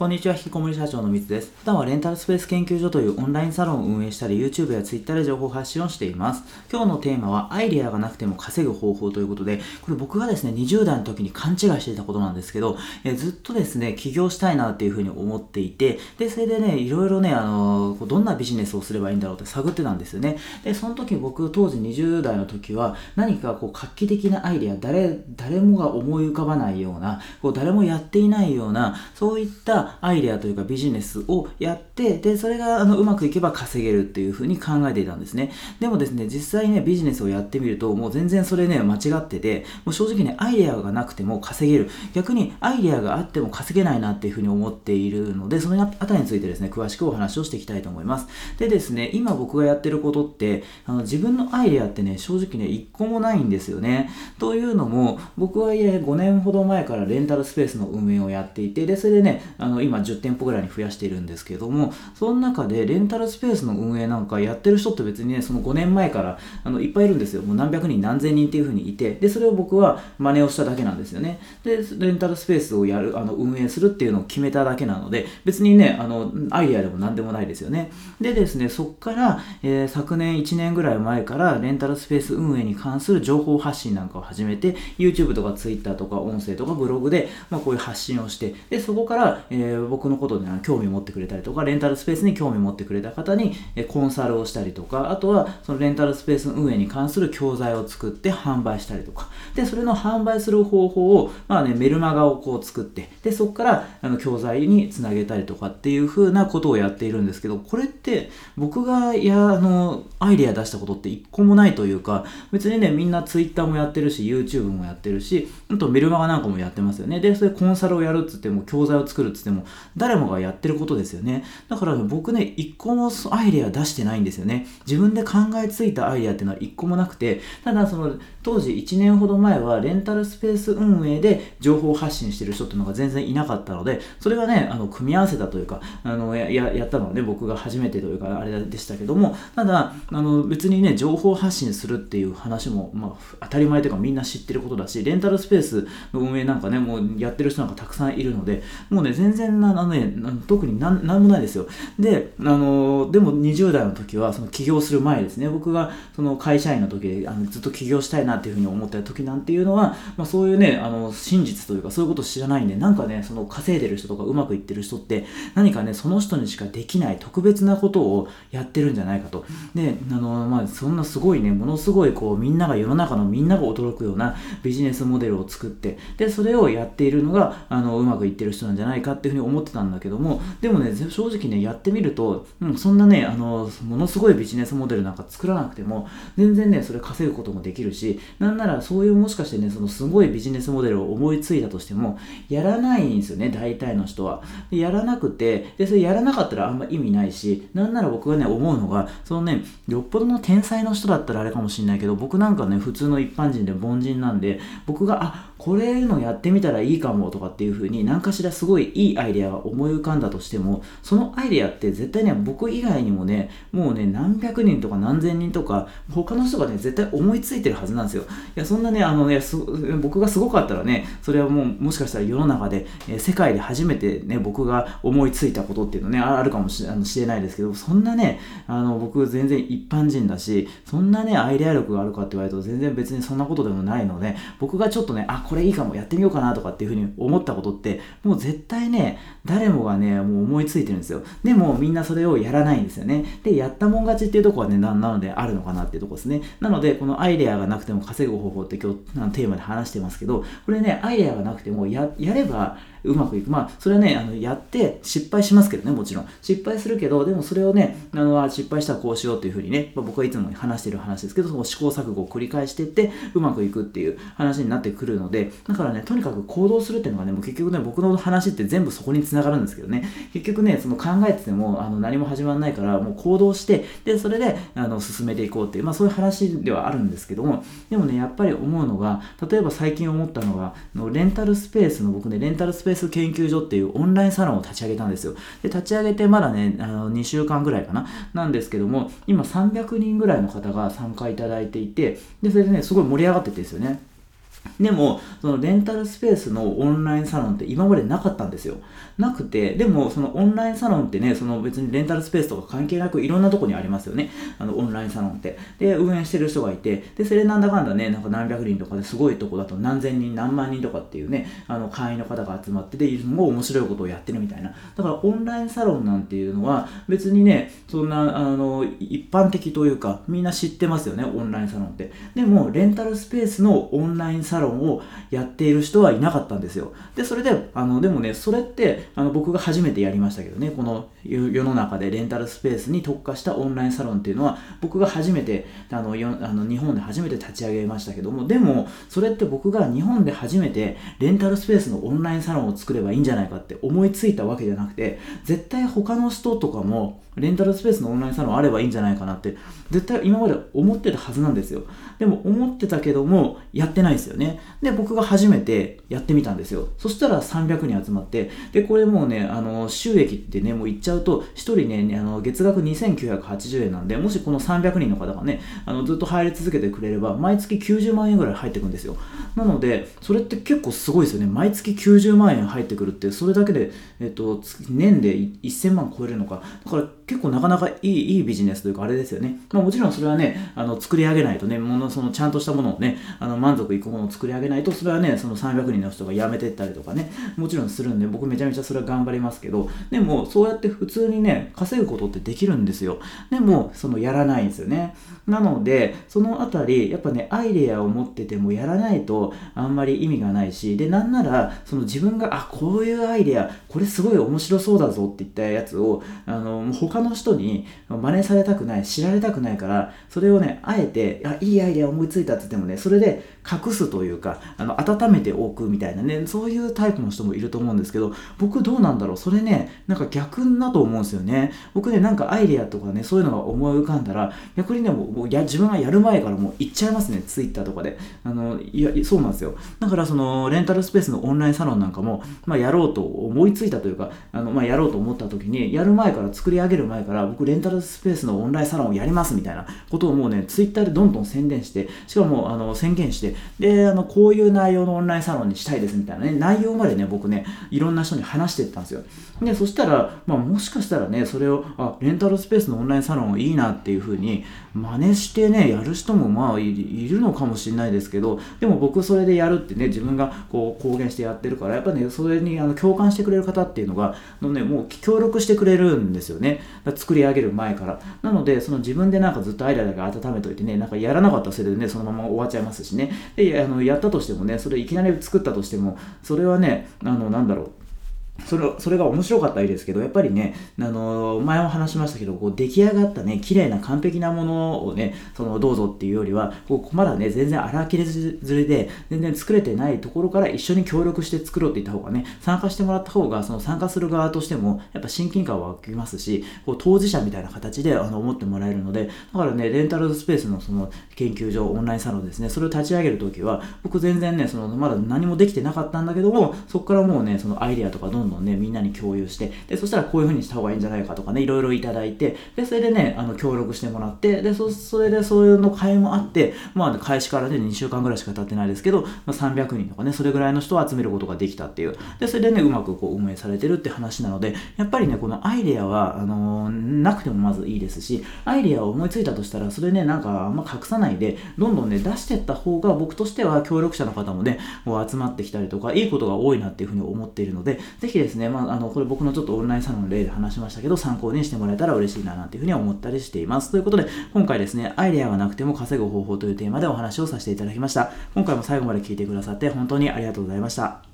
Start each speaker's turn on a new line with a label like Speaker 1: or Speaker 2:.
Speaker 1: こんにちは、引きこもり社長のみつです。普段はレンタルスペース研究所というオンラインサロンを運営したり、YouTube や Twitter で情報発信をしています。今日のテーマは、アイデアがなくても稼ぐ方法ということで、これ僕がですね、20代の時に勘違いしていたことなんですけど、えずっとですね、起業したいなっていうふうに思っていて、で、それでね、いろいろね、あのどんなビジネスをすればいいんだろうって探ってたんですよね。で、その時僕、当時20代の時は、何かこう画期的なアイデア、誰、誰もが思い浮かばないような、こう誰もやっていないような、そういったアイデアというかビジネスをやって、で、それがあのうまくいけば稼げるっていうふうに考えていたんですね。でもですね、実際ね、ビジネスをやってみると、もう全然それね、間違ってて、もう正直ね、アイデアがなくても稼げる。逆にアイデアがあっても稼げないなっていうふうに思っているので、そのあたりについてですね、詳しくお話をしていきたいと思います。でですね、今僕がやってることって、あの自分のアイデアってね、正直ね、一個もないんですよね。というのも、僕は5年ほど前からレンタルスペースの運営をやっていて、で、それでね、あの今10店舗ぐらいに増やしているんですけども、その中でレンタルスペースの運営なんかやってる人って別にね、その5年前からあのいっぱいいるんですよ。もう何百人、何千人っていう風にいて、で、それを僕は真似をしただけなんですよね。で、レンタルスペースをやる、あの運営するっていうのを決めただけなので、別にね、あの、アイデアでも何でもないですよね。でですね、そっから、えー、昨年1年ぐらい前からレンタルスペース運営に関する情報発信なんかを始めて、YouTube とか Twitter とか音声とかブログで、まあ、こういう発信をして、で、そこから、えー、僕のことで興味を持ってくれたりとか、レンタルスペースに興味を持ってくれた方に、えコンサルをしたりとか、あとはそのレンタルスペース運営に関する教材を作って販売したりとか、で、それの販売する方法を、まあね、メルマガをこう作って、で、そこからあの教材につなげたりとかっていう風なことをやっているんですけど、これって僕がや、あの、アイデア出したことって一個もないというか、別にね、みんな Twitter もやってるし、YouTube もやってるし、あとメルマガなんかもやってますよね。で、それコンサルをやるっつっても、教材を作るっつっても、誰もがやってることですよね。だから、僕ね、一個もアイデア出してないんですよね。自分で考えついたアイデアっていうのは一個もなくて、ただその、当時1年ほど前はレンタルスペース運営で情報発信してる人っていうのが全然いなかったので、それがね、あの、組み合わせたというか、あの、や、やったのはね、僕が初めてというか、あれでしたけども、ただ、あの、別にね、情報発信するっていう話も、まあ、当たり前というかみんな知ってることだし、レンタルスペースの運営なんかね、もうやってる人なんかたくさんいるので、もうね、全然な、あのね、特になんなんもないですよ。で、あの、でも20代の時は、その起業する前ですね、僕がその会社員の時であのずっと起業したいなっていうふうに思った時なんていうのは、まあ、そういうね、あの、真実というかそういうことを知らないんで、なんかね、その稼いでる人とかうまくいってる人って、何かね、その人にしかできない特別なことをやってるんじゃないかと。で、あの、まあ、そんなすごいね、ものすごいこう、みんなが世の中のみんなが驚くようなビジネスモデルを作って、で、それをやっているのが、あの、うまくいってる人なんじゃないかっていうふうに思ってたんだけども、でもね、正直ね、やってみると、うん、そんなね、あの、ものすごいビジネスモデルなんか作らなくても、全然ね、それ稼ぐこともできるし、なんならそういうもしかしてね、そのすごいビジネスモデルを思いついたとしても、やらないんですよね、大体の人は。でやらなくて、で、それやらなかったらあんま意味ないし、なんなら僕がね、思うのが、そのね、よっぽどの天才の人だったらあれかもしれないけど、僕なんかね、普通の一般人で凡人なんで、僕が、あ、これのやってみたらいいかもとかっていう風に何かしらすごいいいアイデアが思い浮かんだとしても、そのアイデアって絶対ね、僕以外にもね、もうね、何百人とか何千人とか、他の人がね、絶対思いついてるはずなんですよ。いや、そんなね、あのね、僕がすごかったらね、それはもう、もしかしたら世の中で、え、世界で初めてね、僕が思いついたことっていうのね、あるかもしれないですけど、そんなね、あの、僕全然一般人だし、そんなね、アイデア力があるかって言われると全然別にそんなことでもないので、僕がちょっとね、あ、これいいかも、やってみようかなとかっていうふうに思ったことって、もう絶対ね、誰もがね、もう思いついてるんですよ。でもみんなそれをやらないんですよね。で、やったもん勝ちっていうとこはね、ななのであるのかなっていうとこですね。なので、このアイデアがなくても稼ぐ方法って今日テーマで話してますけど、これね、アイデアがなくてもややればうまくいく。まあ、それはね、あのやって失敗しますけどね、もちろん。失敗するけど、でもそれをね、あの失敗したらこうしようっていうふうにね、まあ、僕はいつも話してる話ですけど、その試行錯誤を繰り返していって、うまくいくっていう話になってくるので、だからね、とにかく行動するっていうのがね、もう結局ね、僕の話って全部そこにつながるんですけどね、結局ね、その考えててもあの何も始まらないから、もう行動して、で、それであの進めていこうっていう、まあそういう話ではあるんですけども、でもね、やっぱり思うのが、例えば最近思ったのが、のレンタルスペースの僕ね、レンタルスペースペース研究所っていうオンラインサロンを立ち上げたんですよ。で、立ち上げてまだね、あの2週間ぐらいかな、なんですけども、今300人ぐらいの方が参加いただいていて、で、それでね、すごい盛り上がっててですよね。でも、そのレンタルスペースのオンラインサロンって今までなかったんですよ。なくて、でもそのオンラインサロンってね、その別にレンタルスペースとか関係なくいろんなとこにありますよね。あのオンラインサロンって。で、運営してる人がいて、で、それなんだかんだね、なんか何百人とかですごいとこだと何千人、何万人とかっていうね、あの会員の方が集まってて、すごい面白いことをやってるみたいな。だからオンラインサロンなんていうのは別にね、そんな、あの、一般的というか、みんな知ってますよね、オンラインサロンって。でも、レンタルスペースのオンラインサロンサロンをやっている人はいなかったんですよ。で、それで、あの、でもね、それって、あの、僕が初めてやりましたけどね、この世の中でレンタルスペースに特化したオンラインサロンっていうのは、僕が初めて、あの、よあの日本で初めて立ち上げましたけども、でも、それって僕が日本で初めてレンタルスペースのオンラインサロンを作ればいいんじゃないかって思いついたわけじゃなくて、絶対他の人とかも、レンタルスペースのオンラインサロンあればいいんじゃないかなって、絶対今まで思ってたはずなんですよ。でも思ってたけども、やってないですよね。ねで、僕が初めてやってみたんですよ。そしたら300人集まって、で、これもうね、あの、収益ってね、もう言っちゃうと、1人ね、あの月額2980円なんで、もしこの300人の方がね、あのずっと入り続けてくれれば、毎月90万円ぐらい入ってくんですよ。なので、それって結構すごいですよね。毎月90万円入ってくるって、それだけで、えっと、年で1000万超えるのか。だから結構なかなかいいいいビジネスというかあれですよね。まあ、もちろんそれはね、あの作り上げないとね、ものそのちゃんとしたものをね、あの満足いくものを作り上げないと、それはね、その300人の人が辞めてったりとかね、もちろんするんで、僕めちゃめちゃそれは頑張りますけど、でもそうやって普通にね、稼ぐことってできるんですよ。でも、そのやらないんですよね。なので、そのあたり、やっぱね、アイデアを持っててもやらないとあんまり意味がないし、で、なんなら、その自分が、あ、こういうアイデア、これすごい面白そうだぞって言ったやつを、あの、他の人に真似されたくない、知られたくないから、それをね、あえて、あ、いいアイデア思いついたって言ってもね、それで隠すとというか、あの、温めておくみたいなね、そういうタイプの人もいると思うんですけど、僕どうなんだろう？それね、なんか逆だと思うんですよね。僕ね、なんかアイデアとかね、そういうのが思い浮かんだら、逆にね、もうや自分がやる前からもう行っちゃいますね、ツイッターとかで。あの、いや、そうなんですよ。だからその、レンタルスペースのオンラインサロンなんかも、まあ、やろうと思いついたというか、あの、まあ、やろうと思った時に、やる前から、作り上げる前から、僕レンタルスペースのオンラインサロンをやりますみたいなことをもうね、ツイッターでどんどん宣伝して、しかも、あの、宣言して、で、あの、こういう内容のオンラインサロンにしたいですみたいなね、内容までね、僕ね、いろんな人に話してったんですよ。で、そしたら、まあ、もしかしたらね、それを、あ、レンタルスペースのオンラインサロンいいなっていうふうに、真似してね、やる人もまあいるのかもしれないですけど、でも僕それでやるってね、自分がこう公言してやってるから、やっぱね、それにあの共感してくれる方っていうのが、のね、もう協力してくれるんですよね。作り上げる前から。なので、その自分でなんかずっとアイデアだけ温めといてね、なんかやらなかったせいでね、そのまま終わっちゃいますしね。で、あのやったとしてもね、それいきなり作ったとしても、それはね、あの、なんだろう。それそれが面白かったらいいですけど、やっぱりね、あの前も話しましたけど、こう出来上がったね、綺麗な完璧なものをね、そのどうぞっていうよりは、こうまだね、全然荒切れずれで、全然作れてないところから一緒に協力して作ろうって言った方がね、参加してもらった方が、その参加する側としても、やっぱ親近感は湧きますし、こう当事者みたいな形であの思ってもらえるので、だからね、レンタルスペースのその研究所、オンラインサロンですね、それを立ち上げるときは、僕全然ね、そのまだ何もできてなかったんだけども、そこからもうね、そのアイデアとかどんどんね、みんなに共有して、で、そしたらこういう風にした方がいいんじゃないかとかね、いろいろいただいて、で、それでね、あの、協力してもらって、で、そ、それでそういうの会もあって、まあ、開始からね、2週間ぐらいしか経ってないですけど、まあ、300人とかね、それぐらいの人を集めることができたっていう。で、それでね、うまくこう運営されてるって話なので、やっぱりね、このアイデアは、あのー、なくてもまずいいですし、アイデアを思いついたとしたら、それね、なんかあんま隠さないで、どんどんね、出してった方が、僕としては協力者の方もね、こう集まってきたりとか、いいことが多いなっていうふうに思っているので、ぜひですね、まあ、あの、これ僕のちょっとオンラインサロンの例で話しましたけど、参考にしてもらえたら嬉しいななんていうふうに思ったりしています。ということで、今回ですね、アイデアがなくても稼ぐ方法というテーマでお話をさせていただきました。今回も最後まで聞いてくださって本当にありがとうございました。